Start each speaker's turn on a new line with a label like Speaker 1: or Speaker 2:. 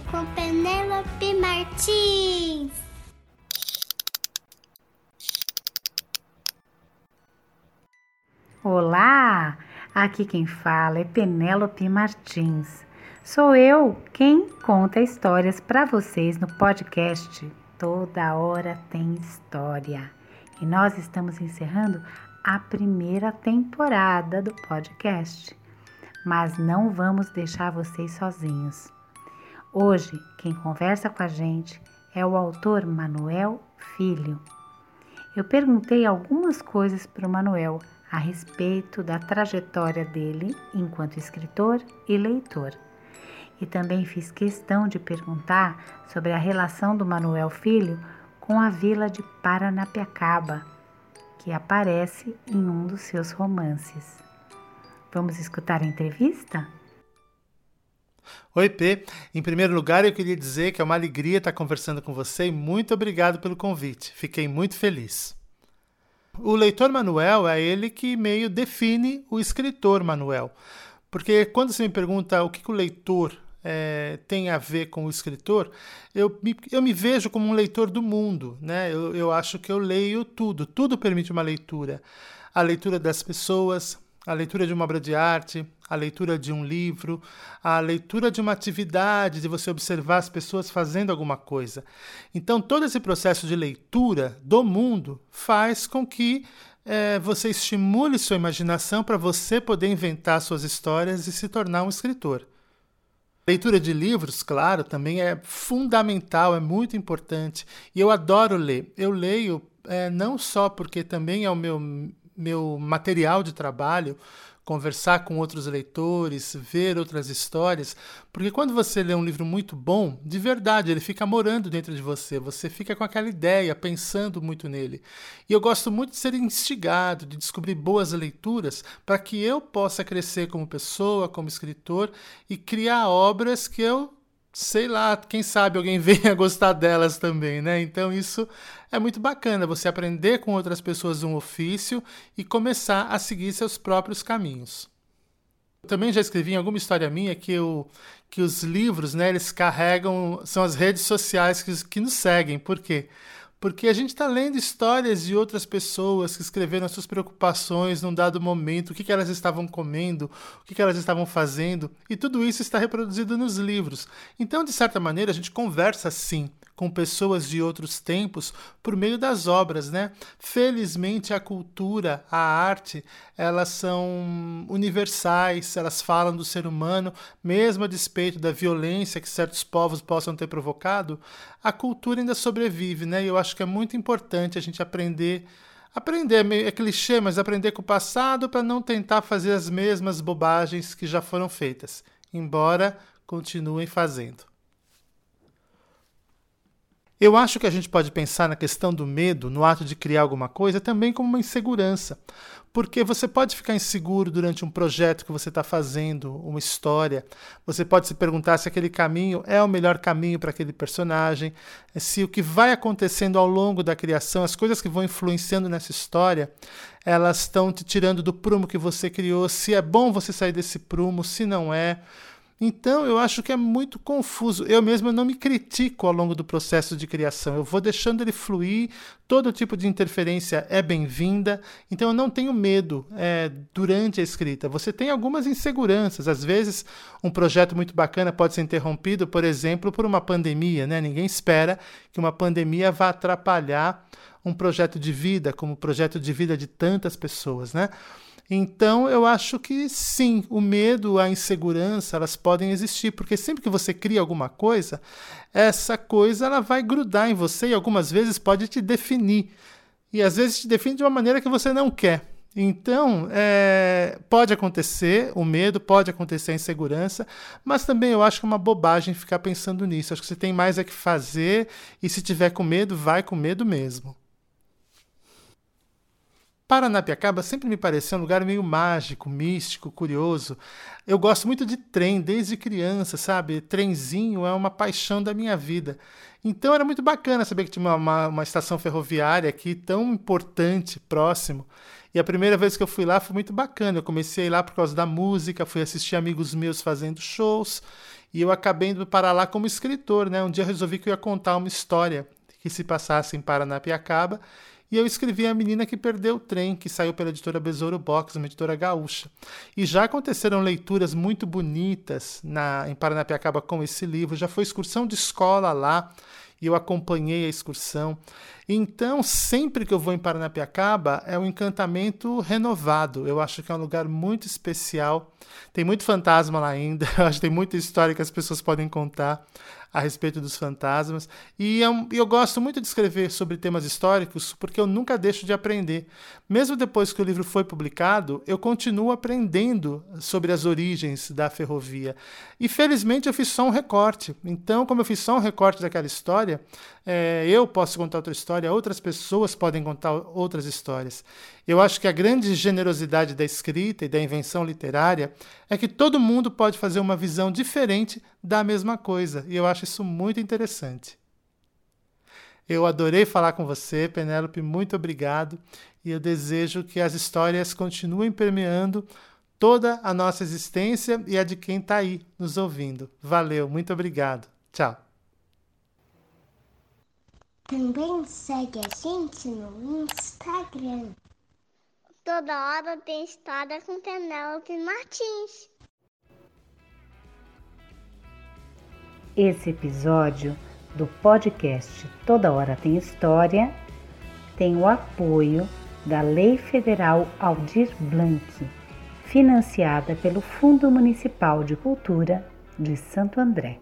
Speaker 1: Com Penélope Martins.
Speaker 2: Olá! Aqui quem fala é Penélope Martins. Sou eu quem conta histórias para vocês no podcast Toda Hora Tem História. E nós estamos encerrando a primeira temporada do podcast. Mas não vamos deixar vocês sozinhos. Hoje, quem conversa com a gente é o autor Manuel Filho. Eu perguntei algumas coisas para o Manuel a respeito da trajetória dele enquanto escritor e leitor. E também fiz questão de perguntar sobre a relação do Manuel Filho com a vila de Paranapiacaba, que aparece em um dos seus romances. Vamos escutar a entrevista?
Speaker 3: Oi, P. Em primeiro lugar, eu queria dizer que é uma alegria estar conversando com você e muito obrigado pelo convite. Fiquei muito feliz. O leitor Manuel é ele que meio define o escritor Manuel. Porque quando você me pergunta o que, que o leitor é, tem a ver com o escritor, eu me, eu me vejo como um leitor do mundo. Né? Eu, eu acho que eu leio tudo, tudo permite uma leitura. A leitura das pessoas, a leitura de uma obra de arte, a leitura de um livro, a leitura de uma atividade, de você observar as pessoas fazendo alguma coisa. Então, todo esse processo de leitura do mundo faz com que é, você estimule sua imaginação para você poder inventar suas histórias e se tornar um escritor. Leitura de livros, claro, também é fundamental, é muito importante. E eu adoro ler. Eu leio é, não só porque também é o meu, meu material de trabalho, conversar com outros leitores, ver outras histórias, porque quando você lê um livro muito bom, de verdade, ele fica morando dentro de você, você fica com aquela ideia, pensando muito nele. E eu gosto muito de ser instigado, de descobrir boas leituras, para que eu possa crescer como pessoa, como escritor e criar obras que eu sei lá, quem sabe alguém venha gostar delas também, né? Então isso é muito bacana, você aprender com outras pessoas um ofício e começar a seguir seus próprios caminhos. Eu também já escrevi em alguma história minha que, eu, que os livros, né, eles carregam, são as redes sociais que, que nos seguem. Por quê? porque a gente está lendo histórias de outras pessoas que escreveram as suas preocupações num dado momento, o que, que elas estavam comendo, o que, que elas estavam fazendo, e tudo isso está reproduzido nos livros. Então, de certa maneira, a gente conversa sim com pessoas de outros tempos por meio das obras, né? Felizmente a cultura, a arte, elas são universais, elas falam do ser humano, mesmo a despeito da violência que certos povos possam ter provocado, a cultura ainda sobrevive, né? E eu acho que é muito importante a gente aprender aprender, é clichê, mas aprender com o passado para não tentar fazer as mesmas bobagens que já foram feitas, embora continuem fazendo. Eu acho que a gente pode pensar na questão do medo, no ato de criar alguma coisa, também como uma insegurança. Porque você pode ficar inseguro durante um projeto que você está fazendo, uma história. Você pode se perguntar se aquele caminho é o melhor caminho para aquele personagem, se o que vai acontecendo ao longo da criação, as coisas que vão influenciando nessa história, elas estão te tirando do prumo que você criou, se é bom você sair desse prumo, se não é. Então, eu acho que é muito confuso. Eu mesmo não me critico ao longo do processo de criação. Eu vou deixando ele fluir, todo tipo de interferência é bem-vinda. Então, eu não tenho medo é, durante a escrita. Você tem algumas inseguranças. Às vezes, um projeto muito bacana pode ser interrompido, por exemplo, por uma pandemia. Né? Ninguém espera que uma pandemia vá atrapalhar um projeto de vida, como o projeto de vida de tantas pessoas. Né? Então, eu acho que sim, o medo, a insegurança, elas podem existir, porque sempre que você cria alguma coisa, essa coisa ela vai grudar em você e algumas vezes pode te definir. E às vezes te define de uma maneira que você não quer. Então, é, pode acontecer o medo, pode acontecer a insegurança, mas também eu acho que é uma bobagem ficar pensando nisso. Acho que você tem mais é que fazer e se tiver com medo, vai com medo mesmo. Paranapiacaba sempre me pareceu um lugar meio mágico, místico, curioso. Eu gosto muito de trem desde criança, sabe? Trenzinho é uma paixão da minha vida. Então era muito bacana saber que tinha uma, uma, uma estação ferroviária aqui tão importante, próximo. E a primeira vez que eu fui lá foi muito bacana. Eu comecei lá por causa da música, fui assistir amigos meus fazendo shows e eu acabei indo para lá como escritor, né? Um dia eu resolvi que eu ia contar uma história que se passasse em Paranapiacaba e eu escrevi A Menina que Perdeu o Trem, que saiu pela editora Besouro Box, uma editora gaúcha. E já aconteceram leituras muito bonitas na, em Paranapiacaba com esse livro, já foi excursão de escola lá, e eu acompanhei a excursão. Então, sempre que eu vou em Paranapiacaba, é um encantamento renovado. Eu acho que é um lugar muito especial. Tem muito fantasma lá ainda, eu acho que tem muita história que as pessoas podem contar a respeito dos fantasmas. E eu, é eu gosto muito de escrever sobre temas históricos porque eu nunca deixo de aprender. Mesmo depois que o livro foi publicado, eu continuo aprendendo sobre as origens da ferrovia. E felizmente eu fiz só um recorte. Então, como eu fiz só um recorte daquela história, é, eu posso contar outra história, outras pessoas podem contar outras histórias. Eu acho que a grande generosidade da escrita e da invenção literária é que todo mundo pode fazer uma visão diferente da mesma coisa. E eu acho isso muito interessante. Eu adorei falar com você, Penélope, muito obrigado. E eu desejo que as histórias continuem permeando toda a nossa existência e a de quem está aí nos ouvindo. Valeu, muito obrigado. Tchau.
Speaker 1: Também segue a gente no Instagram. Toda hora tem história com Penélope Martins.
Speaker 2: Esse episódio do podcast Toda Hora Tem História tem o apoio da Lei Federal Aldir Blanc, financiada pelo Fundo Municipal de Cultura de Santo André.